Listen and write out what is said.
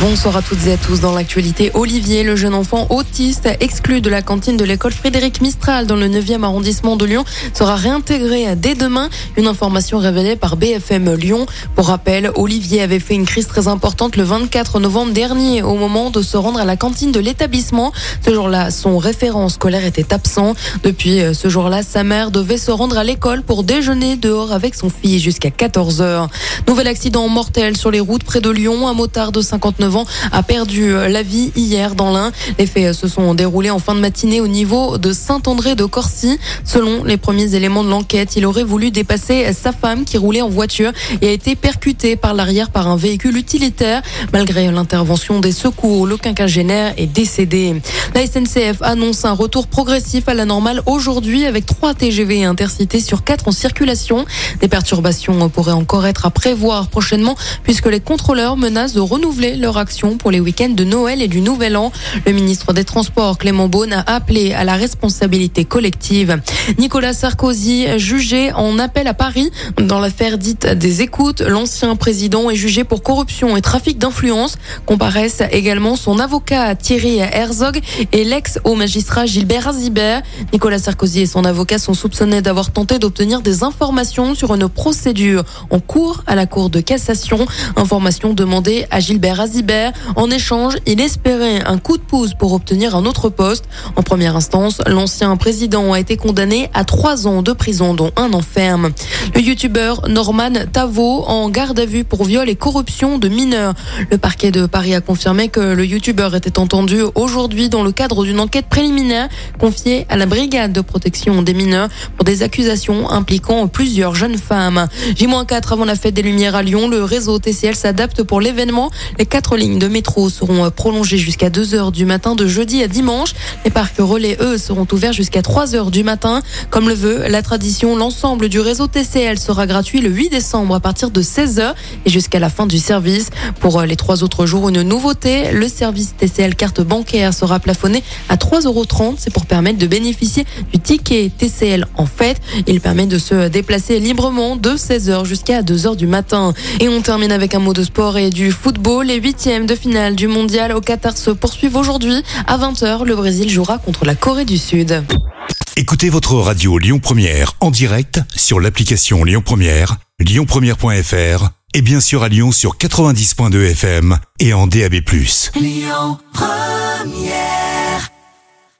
Bonsoir à toutes et à tous. Dans l'actualité, Olivier, le jeune enfant autiste exclu de la cantine de l'école Frédéric Mistral dans le 9e arrondissement de Lyon sera réintégré dès demain. Une information révélée par BFM Lyon. Pour rappel, Olivier avait fait une crise très importante le 24 novembre dernier au moment de se rendre à la cantine de l'établissement. Ce jour-là, son référent scolaire était absent. Depuis euh, ce jour-là, sa mère devait se rendre à l'école pour déjeuner dehors avec son fils jusqu'à 14 heures. Nouvel accident mortel sur les routes près de Lyon. Un motard de 59 a perdu euh, la vie hier dans l'Ain. Les faits euh, se sont déroulés en fin de matinée au niveau de Saint-André de Corcy. Selon les premiers éléments de l'enquête, il aurait voulu dépasser sa femme qui roulait en voiture et a été percuté par l'arrière par un véhicule utilitaire. Malgré l'intervention des secours, le quinquagénaire est décédé. La SNCF annonce un retour progressif à la normale aujourd'hui avec 3 TGV intercités sur 4 en circulation. Des perturbations pourraient encore être à prévoir prochainement puisque les contrôleurs menacent de renouveler leur action pour les week-ends de Noël et du Nouvel An. Le ministre des Transports, Clément Beaune, a appelé à la responsabilité collective. Nicolas Sarkozy, jugé en appel à Paris dans l'affaire dite des écoutes, l'ancien président est jugé pour corruption et trafic d'influence. Comparaissent également son avocat Thierry Herzog et l'ex-haut magistrat Gilbert Azibert. Nicolas Sarkozy et son avocat sont soupçonnés d'avoir tenté d'obtenir des informations sur une procédure en cours à la Cour de cassation. Informations demandées à Gilbert Azibert en échange, il espérait un coup de pouce pour obtenir un autre poste. En première instance, l'ancien président a été condamné à trois ans de prison, dont un enferme. Le youtubeur Norman Tavo en garde à vue pour viol et corruption de mineurs. Le parquet de Paris a confirmé que le youtubeur était entendu aujourd'hui dans le cadre d'une enquête préliminaire confiée à la brigade de protection des mineurs pour des accusations impliquant plusieurs jeunes femmes. J-4 avant la fête des Lumières à Lyon, le réseau TCL s'adapte pour l'événement. Les quatre lignes de métro seront euh, prolongées jusqu'à 2 heures du matin de jeudi à dimanche. Les parcs relais, eux, seront ouverts jusqu'à 3 heures du matin. Comme le veut la tradition, l'ensemble du réseau TCL sera gratuit le 8 décembre à partir de 16 heures et jusqu'à la fin du service. Pour euh, les trois autres jours, une nouveauté, le service TCL carte bancaire sera plafonné à 3,30 euros. C'est pour permettre de bénéficier du ticket TCL en fait. Il permet de se déplacer librement de 16 heures jusqu'à 2 heures du matin. Et on termine avec un mot de sport et du football. Les huitièmes de finale du mondial au Qatar se poursuivent aujourd'hui. À 20h, le Brésil jouera contre la Corée du Sud. Écoutez votre radio Lyon Première en direct sur l'application Lyon Première, lyonpremière.fr et bien sûr à Lyon sur 90.2 FM et en DAB+. Lyon Première